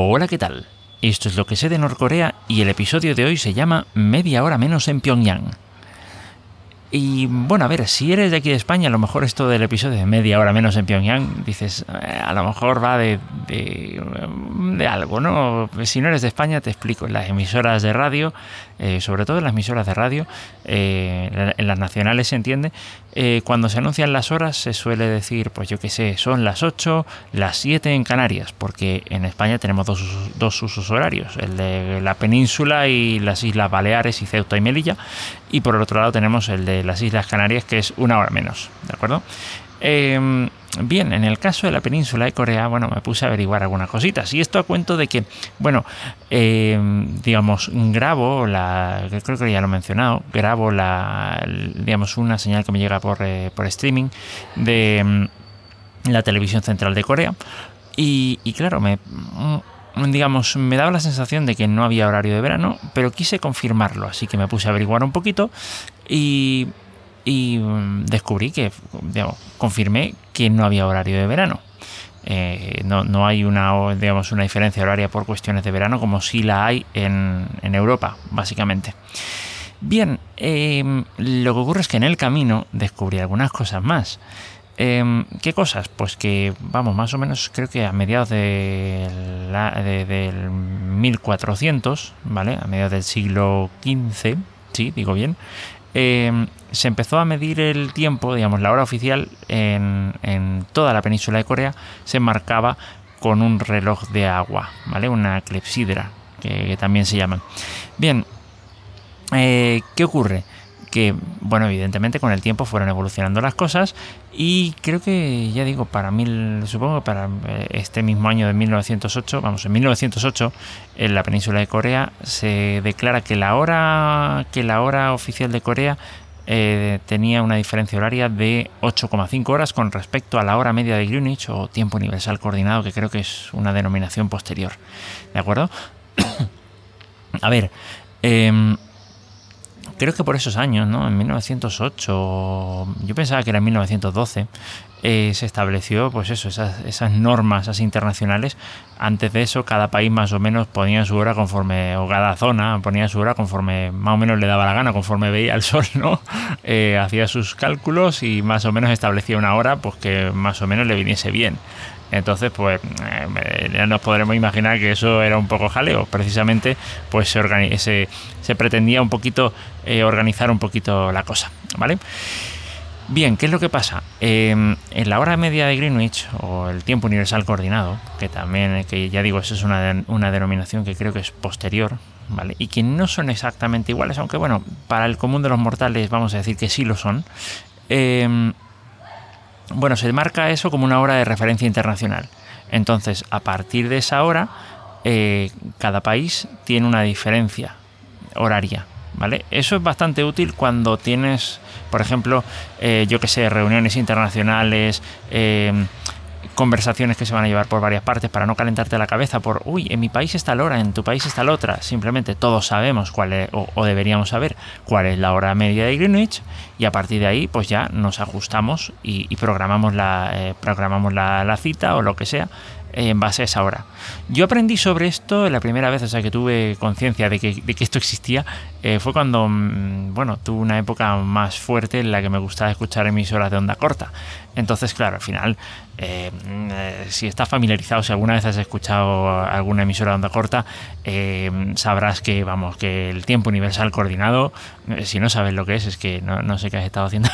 Hola, ¿qué tal? Esto es lo que sé de Norcorea y el episodio de hoy se llama Media hora menos en Pyongyang. Y bueno, a ver, si eres de aquí de España, a lo mejor esto del episodio de media hora menos en Pyongyang, dices, eh, a lo mejor va de, de, algo, ¿no? Si no eres de España, te explico. Las emisoras de radio, eh, sobre todo en las emisoras de radio, eh, en las nacionales se entiende, cuando se anuncian las horas se suele decir, pues yo qué sé, son las 8, las 7 en Canarias, porque en España tenemos dos, dos usos horarios, el de la península y las Islas Baleares y Ceuta y Melilla, y por el otro lado tenemos el de las Islas Canarias, que es una hora menos, ¿de acuerdo? Em, bien, en el caso de la península de Corea, bueno, me puse a averiguar algunas cositas. Y esto a cuento de que, bueno, em, digamos, grabo la, creo que ya lo he mencionado, grabo la, digamos, una señal que me llega por, eh, por streaming de em, la televisión central de Corea. Y, y claro, me digamos, me daba la sensación de que no había horario de verano, pero quise confirmarlo, así que me puse a averiguar un poquito y, mm, descubrí que, digamos, confirmé que no había horario de verano. Eh, no, hay una, digamos, una diferencia horaria por cuestiones de verano como si la hay en, Europa, básicamente. Bien, em, lo que ocurre es que en el camino descubrí algunas cosas más. Em, ¿Qué cosas? Pues que, vamos, más o menos creo que a mediados de del 1400, ¿vale? A mediados del siglo XV, sí, digo bien, em, se empezó a medir el tiempo, digamos, la hora oficial en, toda la península de Corea se marcaba con un reloj de agua, ¿vale? Una clepsidra, que, también se llama. Bien, eh, ¿qué ocurre? Que, bueno, evidentemente con el tiempo fueron evolucionando las cosas y creo que, ya digo, para mil, supongo para eh, este mismo año de 1908, vamos, en 1908, en la península de Corea se declara que la hora, que la hora oficial de Corea eh, tenía una diferencia horaria de 8,5 horas con respecto a la hora media de Greenwich o tiempo universal coordinado, que creo que es una denominación posterior. ¿De acuerdo? a ver, eh, creo que por esos años, ¿no? En 1908, yo pensaba que era en 1912, eh, se estableció, pues eso, esas, normas esas internacionales. Antes de eso, cada país más o menos ponía su hora conforme, o cada zona ponía su hora conforme más o menos le daba la gana, conforme veía el sol, ¿no? Eh, hacía sus cálculos y más o menos establecía una hora, pues que más o menos le viniese bien. Entonces, pues eh, ya nos podremos imaginar que eso era un poco jaleo. Precisamente, pues se, se, pretendía un poquito organizar un poquito la cosa, ¿vale? Bien, ¿qué es lo que pasa? Em, en la hora media de Greenwich, o el tiempo universal coordinado, que también, que ya digo, eso es una, denominación que creo que es posterior, ¿vale? Y que no son exactamente iguales, aunque bueno, para el común de los mortales vamos a decir que sí lo son. Eh, bueno, se marca eso como una hora de referencia internacional. Entonces, a partir de esa hora, eh, cada país tiene una diferencia horaria. ¿Vale? Eso es bastante útil cuando tienes, por ejemplo, eh, yo que sé, reuniones internacionales, eh, conversaciones que se van a llevar por varias partes para no calentarte la cabeza por, uy, en mi país está la hora, en tu país está la otra. Simplemente todos sabemos cuál es, o, deberíamos saber cuál es la hora media de Greenwich y a partir de ahí pues ya nos ajustamos y, programamos, la, eh, programamos la, cita o lo que sea en base a esa hora. Yo aprendí sobre esto la primera vez, o sea, que tuve conciencia de que, esto existía, eh, fue cuando, mm, bueno, tuve una época más fuerte en la que me gustaba escuchar emisoras de onda corta. Entonces, claro, al final eh, si estás familiarizado, si alguna vez has escuchado alguna emisora de onda corta, eh, sabrás que vamos, que el tiempo universal coordinado, eh, si no sabes lo que es, es que no, sé qué has estado haciendo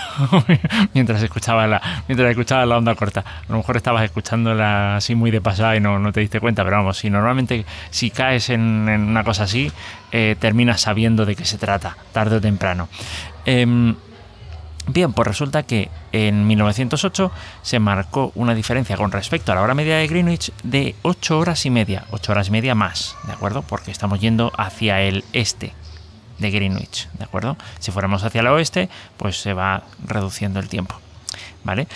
mientras escuchabas la, mientras escuchabas la onda corta. A lo mejor estabas escuchándola así muy de pasada y no, no te diste cuenta, pero vamos, si normalmente si caes en, una cosa así, terminas sabiendo de qué se trata, tarde o temprano. Em, Bien, pues resulta que en 1908 se marcó una diferencia con respecto a la hora media de Greenwich de 8 horas y media, 8 horas y media más, ¿de acuerdo? Porque estamos yendo hacia el este de Greenwich, ¿de acuerdo? Si fuéramos hacia el oeste, pues se va reduciendo el tiempo. ¿Vale?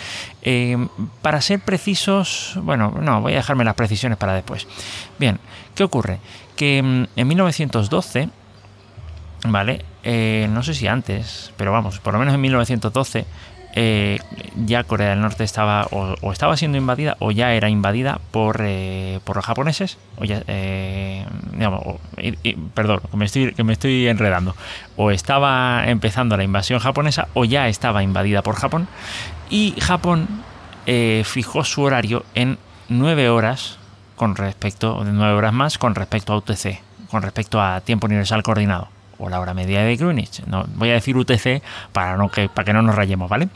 Eh, para ser precisos, bueno, no, voy a dejarme las precisiones para después. Bien, ¿qué ocurre? Que mm, en 1912 ¿vale? Eh, no sé si antes, pero vamos, por lo menos en 1912 eh, ya Corea del Norte estaba o, estaba siendo invadida o ya era invadida por, eh, por los japoneses, o ya, eh, perdón, que me, estoy, que me estoy enredando, o estaba empezando la invasión japonesa o ya estaba invadida por Japón, y Japón fijó su horario en nueve horas con respecto, de nueve horas más con respecto a UTC, con respecto a tiempo universal coordinado o la hora media de Greenwich. No, voy a decir UTC para, no que, para que no nos rayemos, ¿vale?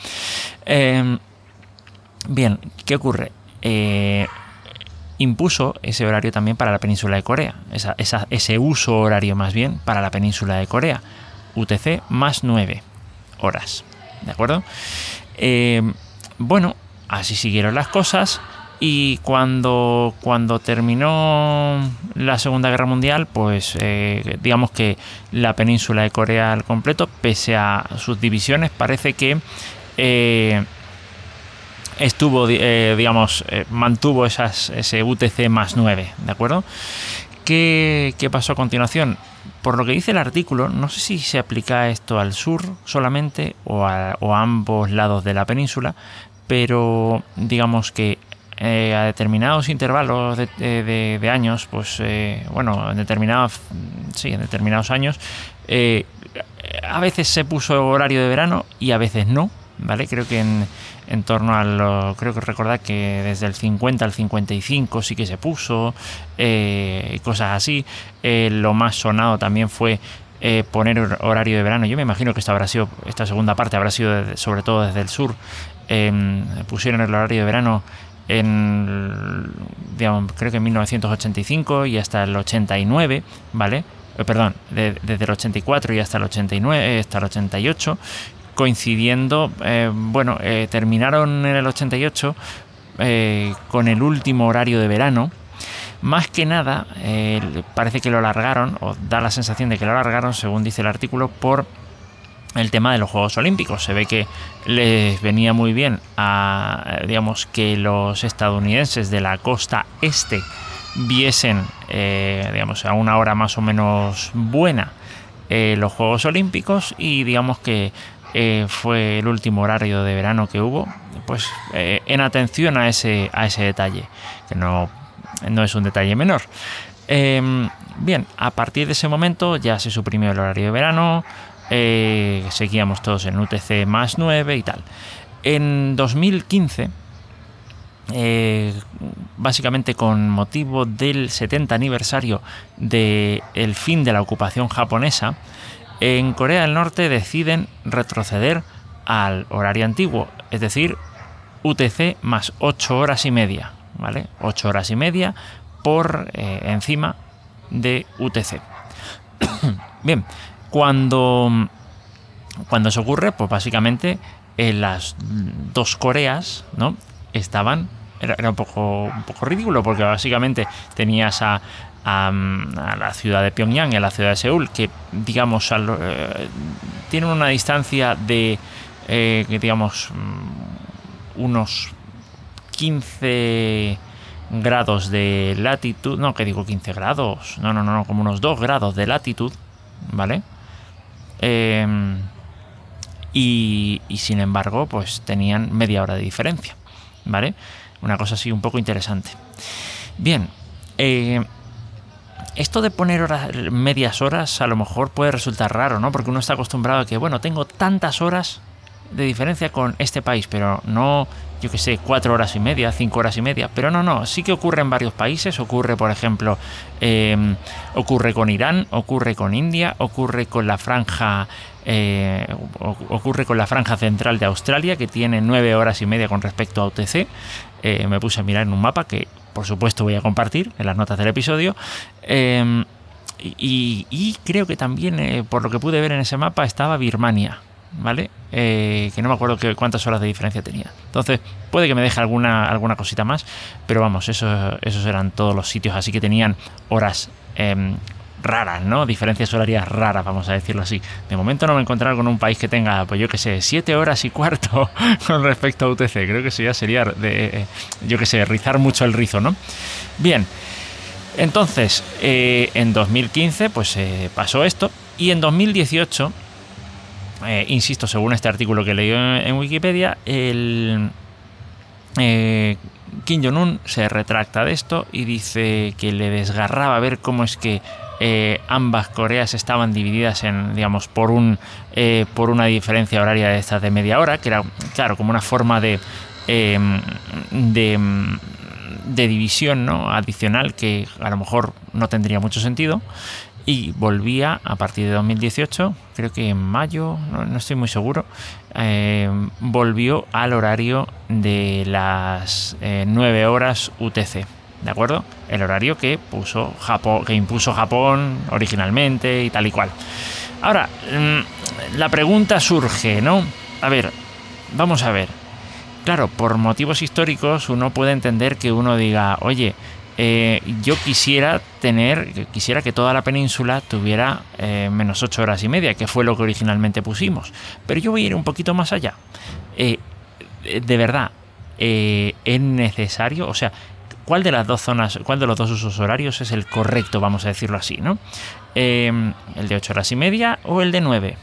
Em, bien, ¿qué ocurre? Eh, impuso ese horario también para la península de Corea, ese uso horario más bien para la península de Corea, UTC más 9 horas, ¿de acuerdo? Em, bueno, así siguieron las cosas y cuando, cuando terminó la Segunda Guerra Mundial, pues eh, digamos que la península de Corea al completo, pese a sus divisiones, parece que eh, estuvo, eh, digamos, mantuvo ese UTC más 9, ¿de acuerdo? ¿Qué, pasó a continuación? Por lo que dice el artículo, no sé si se aplica esto al sur solamente o a ambos lados de la península, pero digamos que eh, a determinados intervalos de, años, pues eh, bueno, en determinados, sí, en determinados años, eh, a veces se puso horario de verano y a veces no, ¿vale? Creo que en, en torno a lo, creo que recordar que desde el 50 al 55 sí que se puso, cosas así. lo más sonado también fue poner horario de verano. Yo me imagino que esta habrá sido, esta segunda parte habrá sido sobre todo desde el sur. Em, pusieron el horario de verano en, digamos, creo que en 1985 y hasta el 89, ¿vale? Eh, perdón, desde el 84 y hasta el 89, hasta el 88, coincidiendo, eh, bueno, eh, terminaron en el 88 con el último horario de verano. Más que nada, parece que lo alargaron, o da la sensación de que lo alargaron, según dice el artículo, por el tema de los Juegos Olímpicos. Se ve que les venía muy bien a, digamos, que los estadounidenses de la costa este viesen, eh, digamos, a una hora más o menos buena eh, los Juegos Olímpicos y digamos que eh, fue el último horario de verano que hubo, pues en atención a ese, a ese detalle, que no, no es un detalle menor. Em, bien, a partir de ese momento ya se suprimió el horario de verano, eh, seguíamos todos en UTC más 9 y tal. En 2015, eh, básicamente con motivo del 70 aniversario del fin de la ocupación japonesa, en Corea del Norte deciden retroceder al horario antiguo, es decir, UTC más 8 horas y media, ¿vale? 8 horas y media por eh, encima de UTC. Bien, cuando, cuando eso ocurre, pues básicamente en las dos Coreas, ¿no? Estaban. Era, un, poco, ridículo, porque básicamente tenías a, a, la ciudad de Pyongyang y a la ciudad de Seúl, que, digamos, eh, tienen una distancia de, eh, digamos, mm, unos 15 grados de latitud, no, que digo 15 grados, no, no, no, como unos 2 grados de latitud, ¿vale? Em, y, sin embargo, pues tenían media hora de diferencia. ¿Vale? Una cosa así un poco interesante. Bien. Eh, esto de poner horas, medias horas a lo mejor puede resultar raro, ¿no? Porque uno está acostumbrado a que, bueno, tengo tantas horas de diferencia con este país, pero no, yo que sé, cuatro horas y media, cinco horas y media. Pero no, no, sí que ocurre en varios países. Ocurre, por ejemplo, em, ocurre con Irán, ocurre con India, ocurre con la franja. Eh, ocurre con la franja central de Australia, que tiene nueve horas y media con respecto a UTC. Eh, me puse a mirar en un mapa que, por supuesto, voy a compartir en las notas del episodio. Em, y, creo que también, eh, por lo que pude ver en ese mapa, estaba Birmania. ¿Vale? Eh, que no me acuerdo que, cuántas horas de diferencia tenía. Entonces, puede que me deje alguna, alguna cosita más, pero vamos, eso, esos eran todos los sitios, así que tenían horas em, raras, ¿no? Diferencias horarias raras, vamos a decirlo así. De momento no me he encontrado con un país que tenga, pues yo que sé, 7 horas y cuarto con respecto a UTC. Creo que eso ya sería de, yo que sé, rizar mucho el rizo, ¿no? Bien. Entonces, eh, en 2015, pues pasó esto. Y en 2018 eh, insisto, según este artículo que leí en, en Wikipedia, el eh, Kim Jong-un se retracta de esto y dice que le desgarraba ver cómo es que eh, ambas Coreas estaban divididas en, digamos, por un eh, por una diferencia horaria de estas de media hora, que era, claro, como una forma de em, de, de división ¿no? adicional que a lo mejor no tendría mucho sentido y volvía a partir de 2018, creo que en mayo, no, estoy muy seguro, eh, volvió al horario de las 9 eh, horas UTC. ¿De acuerdo? El horario que puso Japón, que impuso Japón originalmente y tal y cual. Ahora, mm, la pregunta surge, ¿no? A ver, vamos a ver. Claro, por motivos históricos uno puede entender que uno diga, oye, eh, yo quisiera tener, quisiera que toda la península tuviera eh, menos 8 horas y media, que fue lo que originalmente pusimos. Pero yo voy a ir un poquito más allá. Eh, de verdad, es necesario, o sea, ¿cuál de las dos zonas, cuál de los dos usos horarios es el correcto, vamos a decirlo así, ¿no? ¿El de 8 horas y media o el de 9?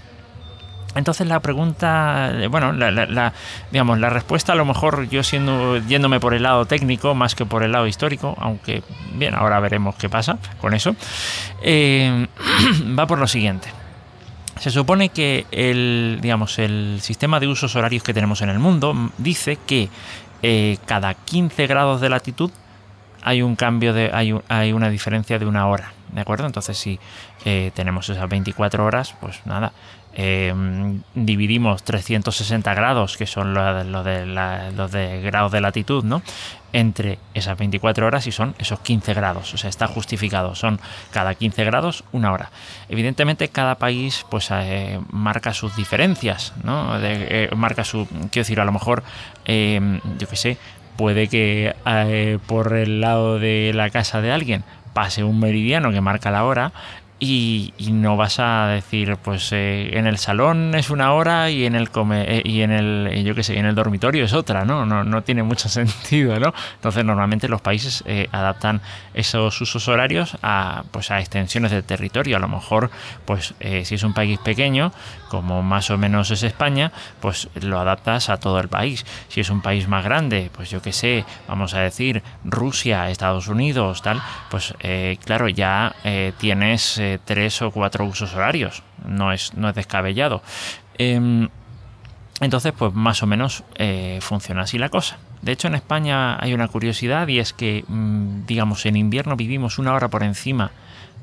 Entonces la pregunta, bueno, la, digamos, la respuesta a lo mejor yo siendo yéndome por el lado técnico más que por el lado histórico, aunque bien, ahora veremos qué pasa con eso, eh, va por lo siguiente. Se supone que el, digamos, el sistema de usos horarios que tenemos en el mundo dice que eh, cada 15 grados de latitud hay un cambio de, hay, hay una diferencia de una hora, ¿de acuerdo? Entonces si eh, tenemos esas 24 horas, pues nada, eh, dividimos 360 grados, que son los de, de grados de latitud, ¿no? entre esas 24 horas y son esos 15 grados. O sea, está justificado. Son cada 15 grados una hora. Evidentemente, cada país pues eh, marca sus diferencias, ¿no? Eh, marca su. Quiero decir, a lo mejor, yo qué sé, puede que por el lado de la casa de alguien pase un meridiano que marca la hora y, no vas a decir pues eh, en el salón es una hora y en el come, eh, y en el yo qué sé en el dormitorio es otra ¿no? no no tiene mucho sentido no entonces normalmente los países eh, adaptan esos usos horarios a pues a extensiones de territorio. A lo mejor pues si es un país pequeño como más o menos es España pues lo adaptas a todo el país. Si es un país más grande pues yo qué sé vamos a decir Rusia Estados Unidos tal pues claro ya tienes tres o cuatro usos horarios. No es, no es descabellado. Em, entonces, pues más o menos eh, funciona así la cosa. De hecho, en España hay una curiosidad y es que, mm, digamos, en invierno vivimos una hora por encima,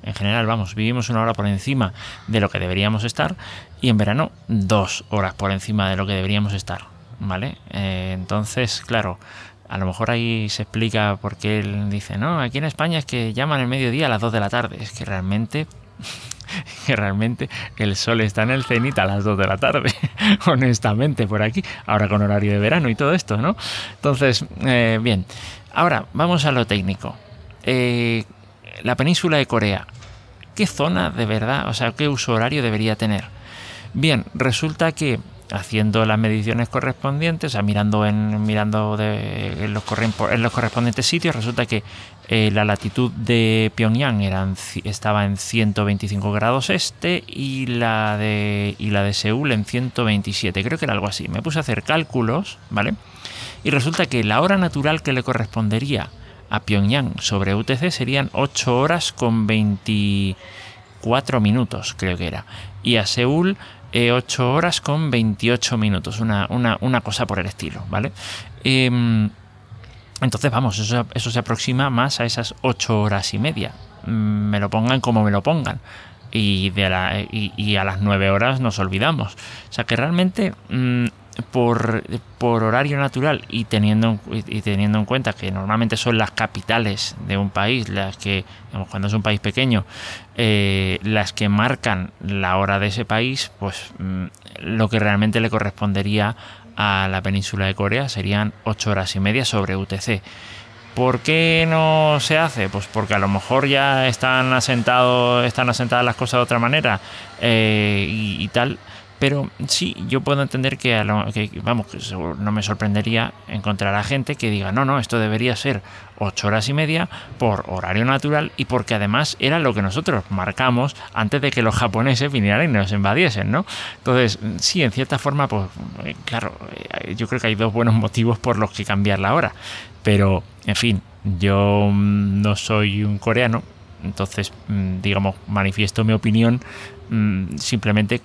en general, vamos, vivimos una hora por encima de lo que deberíamos estar y en verano dos horas por encima de lo que deberíamos estar, ¿vale? Eh, entonces, claro, a lo mejor ahí se explica por qué él dice, no, aquí en España es que llaman el mediodía a las 2 de la tarde. Es que realmente, que realmente el sol está en el cenit a las 2 de la tarde, honestamente, por aquí, ahora con horario de verano y todo esto, ¿no? Entonces, eh, bien, ahora vamos a lo técnico. Eh, la península de Corea, ¿qué zona de verdad, o sea, qué uso horario debería tener? Bien, resulta que haciendo las mediciones correspondientes, o sea, mirando en, mirando en los correspondientes sitios, resulta que eh, la latitud de Pyongyang estaba en 125 grados este y la, de, y la de Seúl en 127, creo que era algo así. Me puse a hacer cálculos, ¿vale? Y resulta que la hora natural que le correspondería a Pyongyang sobre UTC serían 8 horas con 24 minutos, creo que era. Y a Seúl 8 eh, horas con 28 minutos, una, una, cosa por el estilo, ¿vale? Em, entonces, vamos, eso, eso, se aproxima más a esas 8 horas y media. Mm, me lo pongan como me lo pongan. Y, de la, y, a las 9 horas nos olvidamos. O sea que realmente mm, por, horario natural y teniendo, y teniendo en cuenta que normalmente son las capitales de un país, las que, cuando es un país pequeño, eh, las que marcan la hora de ese país, pues mm, lo que realmente le correspondería a la península de Corea serían 8 horas y media sobre UTC. ¿Por qué no se hace? Pues porque a lo mejor ya están asentados, están asentadas las cosas de otra manera eh, y tal Pero sí, yo puedo entender que, vamos, que no me sorprendería encontrar a gente que diga, no, no, esto debería ser ocho horas y media por horario natural y porque además era lo que nosotros marcamos antes de que los japoneses vinieran y nos invadiesen, ¿no? Entonces, sí, en cierta forma, pues eh, claro, eh, yo creo que hay dos buenos motivos por los que cambiar la hora. Pero, en fin, yo mm, no soy un coreano, entonces, mm, digamos, manifiesto mi opinión mm, simplemente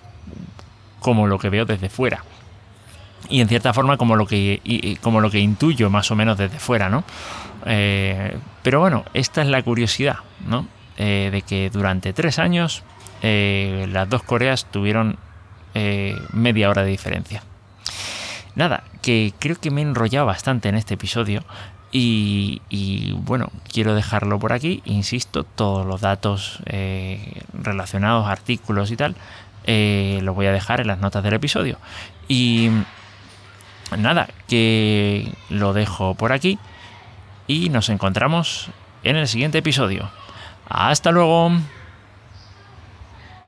como lo que veo desde fuera. Y en cierta forma como lo que, como lo que intuyo más o menos desde fuera, ¿no? Eh, pero bueno, esta es la curiosidad, ¿no? Eh, de que durante tres años eh, las dos Coreas tuvieron media hora de diferencia. Nada, que creo que me he enrollado bastante en este episodio y, y bueno, quiero dejarlo por aquí. Insisto, todos los datos relacionados, artículos y tal, eh, lo voy a dejar en las notas del episodio. Y nada, que lo dejo por aquí y nos encontramos en el siguiente episodio. Hasta luego.